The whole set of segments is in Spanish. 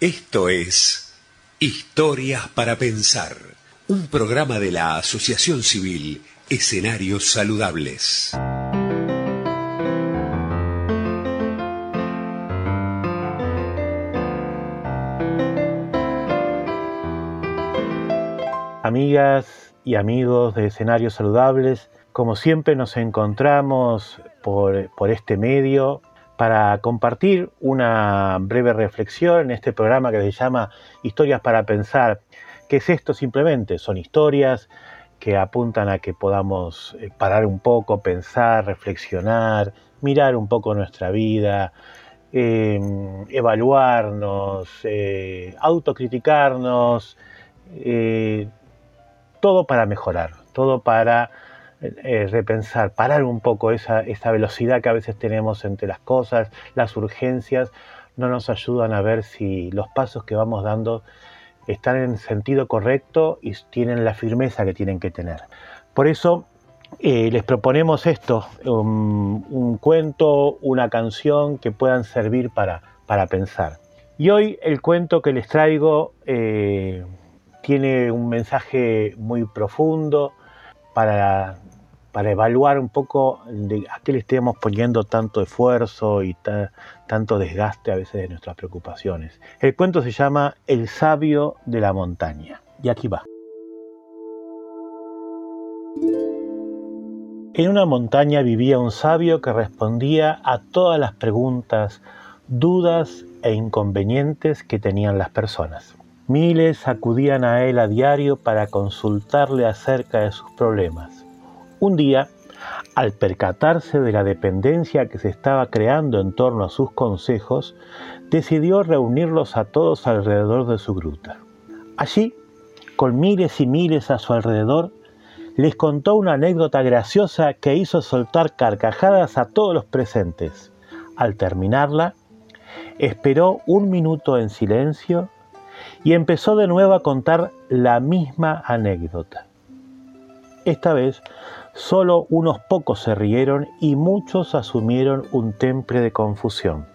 Esto es Historias para Pensar, un programa de la Asociación Civil Escenarios Saludables. Amigas y amigos de Escenarios Saludables, como siempre nos encontramos por, por este medio para compartir una breve reflexión en este programa que se llama Historias para Pensar. ¿Qué es esto simplemente? Son historias que apuntan a que podamos eh, parar un poco, pensar, reflexionar, mirar un poco nuestra vida, em, evaluarnos, eh, autocriticarnos, eh, todo para mejorar, todo para eh, repensar, parar un poco esa, velocidad que a veces tenemos entre las cosas, las urgencias, no nos ayudan a ver si los pasos que vamos dando están en sentido correcto y tienen la firmeza que tienen que tener. Por eso eh, les proponemos esto, un, cuento, una canción que puedan servir para, para pensar. Y hoy el cuento que les traigo eh, tiene un mensaje muy profundo para para evaluar un poco de a qué le estemos poniendo tanto esfuerzo y tanto desgaste a veces de nuestras preocupaciones. El cuento se llama El sabio de la montaña. Y aquí va. En una montaña vivía un sabio que respondía a todas las preguntas, dudas e inconvenientes que tenían las personas. Miles acudían a él a diario para consultarle acerca de sus problemas un día, al percatarse de la dependencia que se estaba creando en torno a sus consejos, decidió reunirlos a todos alrededor de su gruta. Allí, con miles y miles a su alrededor, les contó una anécdota graciosa que hizo soltar carcajadas a todos los presentes. Al terminarla, esperó un minuto en silencio y empezó de nuevo a contar la misma anécdota. Esta vez Solo unos pocos se rieron y muchos asumieron un temple de confusión.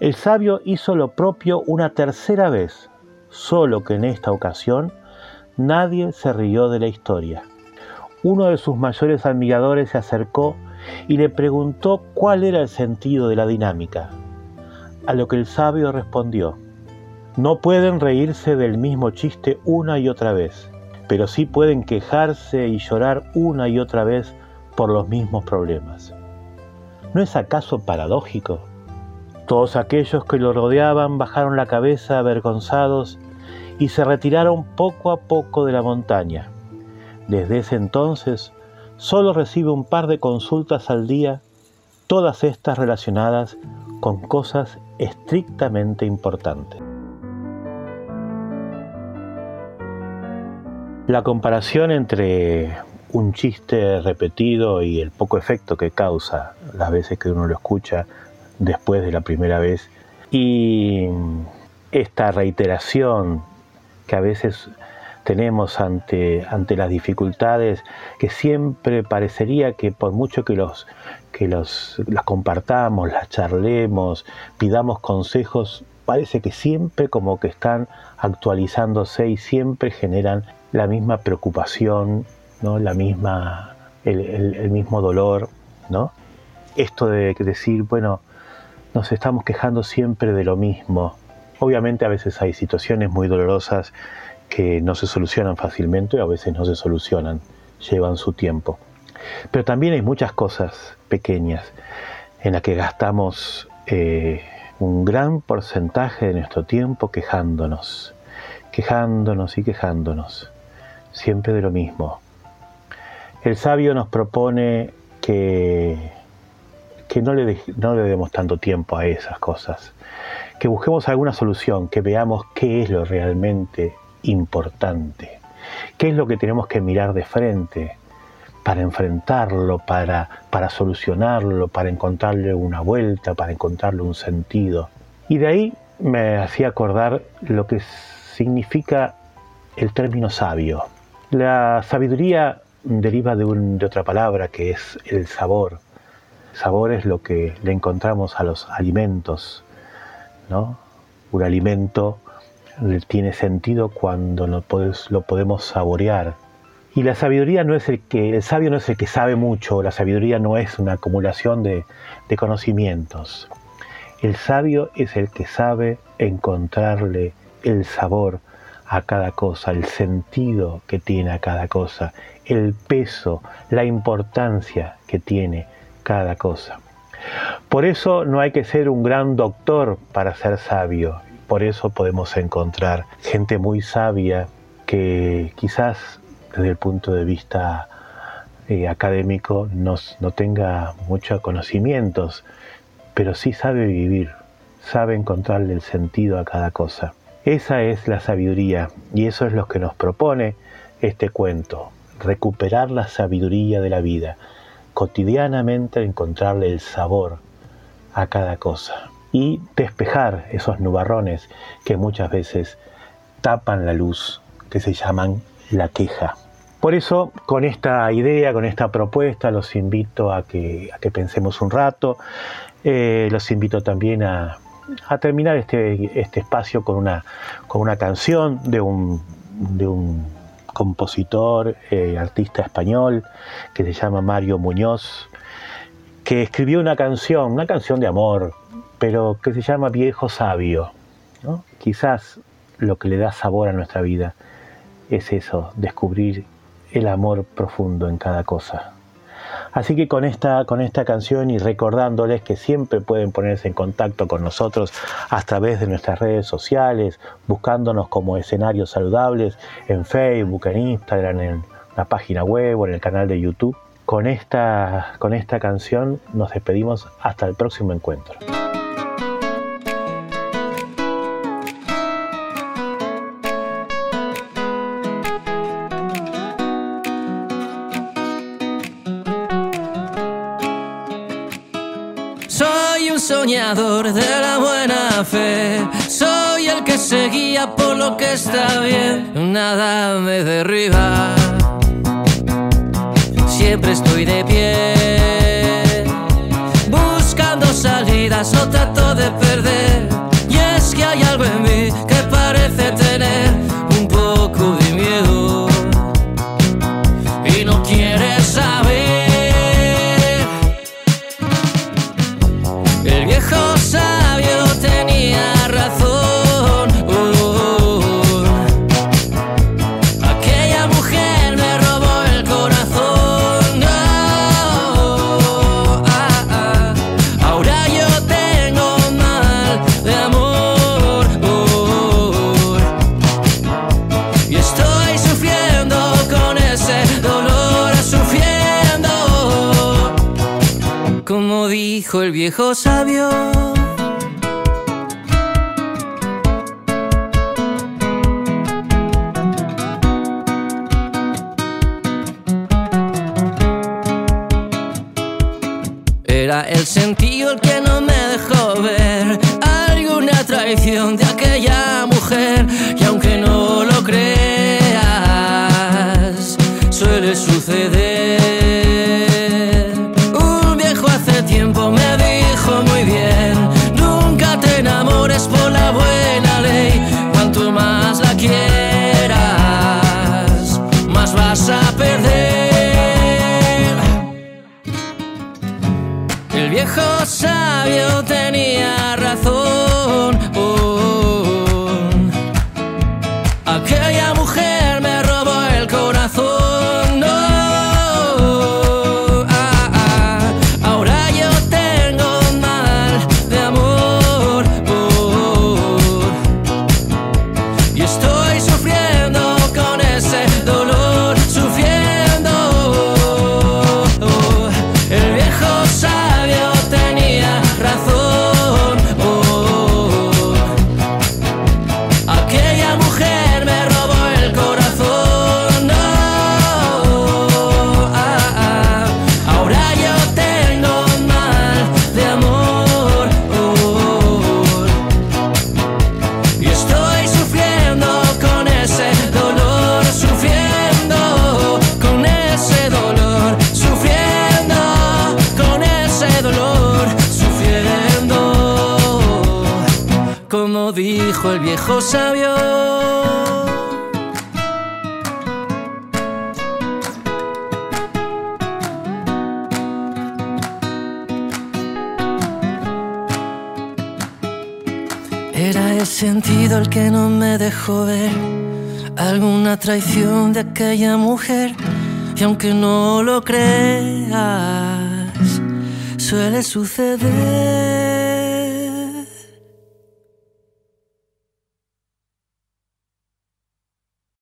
El sabio hizo lo propio una tercera vez, solo que en esta ocasión nadie se rió de la historia. Uno de sus mayores admiradores se acercó y le preguntó cuál era el sentido de la dinámica, a lo que el sabio respondió, no pueden reírse del mismo chiste una y otra vez pero sí pueden quejarse y llorar una y otra vez por los mismos problemas. ¿No es acaso paradójico? Todos aquellos que lo rodeaban bajaron la cabeza avergonzados y se retiraron poco a poco de la montaña. Desde ese entonces solo recibe un par de consultas al día, todas estas relacionadas con cosas estrictamente importantes. La comparación entre un chiste repetido y el poco efecto que causa las veces que uno lo escucha después de la primera vez y esta reiteración que a veces tenemos ante, ante las dificultades que siempre parecería que por mucho que los que los las compartamos, las charlemos, pidamos consejos, parece que siempre como que están actualizándose y siempre generan la misma preocupación, ¿no? la misma, el, mismo dolor, ¿no? Esto de decir, bueno, nos estamos quejando siempre de lo mismo. Obviamente a veces hay situaciones muy dolorosas que no se solucionan fácilmente, a veces no se solucionan, llevan su tiempo. Pero también hay muchas cosas pequeñas en las que gastamos eh, un gran porcentaje de nuestro tiempo quejándonos, quejándonos y quejándonos siempre de lo mismo. El sabio nos propone que, que no, le no le demos tanto tiempo a esas cosas, que busquemos alguna solución, que veamos qué es lo realmente importante, qué es lo que tenemos que mirar de frente para enfrentarlo, para, para solucionarlo, para encontrarle una vuelta, para encontrarle un sentido. Y de ahí me hacía acordar lo que significa el término sabio. La sabiduría deriva de, otra palabra que es el sabor. Sabor es lo que le encontramos a los alimentos, ¿no? un alimento tiene sentido cuando lo, podemos saborear. Y la sabiduría no es el que, el sabio no es el que sabe mucho, la sabiduría no es una acumulación de conocimientos. El sabio es el que sabe encontrarle el sabor a cada cosa, el sentido que tiene a cada cosa, el peso, la importancia que tiene cada cosa. Por eso no hay que ser un gran doctor para ser sabio. Por eso podemos encontrar gente muy sabia que quizás desde el punto de vista eh, académico no tenga muchos conocimientos, pero sí sabe vivir, sabe encontrarle el sentido a cada cosa. Esa es la sabiduría y eso es lo que nos propone este cuento, recuperar la sabiduría de la vida, cotidianamente encontrarle el sabor a cada cosa y despejar esos nubarrones que muchas veces tapan la luz, que se llaman la queja. Por eso, con esta idea, con esta propuesta, los invito a que, que pensemos un rato, eh, los invito también a, terminar este, este, espacio con una, con una canción de un, de un compositor, eh, artista español, que se llama Mario Muñoz, que escribió una canción, una canción de amor, pero que se llama Viejo Sabio. Quizás lo que le da sabor a nuestra vida es eso, descubrir el amor profundo en cada cosa. Así que con esta, con esta canción y recordándoles que siempre pueden ponerse en contacto con nosotros a través de nuestras redes sociales, buscándonos como escenarios saludables en Facebook, en Instagram, en la página web o en el canal de YouTube. Con esta, con esta canción nos despedimos hasta el próximo encuentro. De la buena fe. Soy el que se guía por lo que está bien. Nada me derriba. Siempre estoy de pie. Buscando salidas, no trato de perder. Y es que hay algo en mí que parece tener viejo sabio. Era el sentido el que no me dejó ver alguna traición de aquella mujer y aunque no lo creas, El viejo sabio tenía dijo el viejo sabio. Era el sentido el que no me dejó ver alguna traición de aquella mujer. Y aunque no lo creas, suele suceder.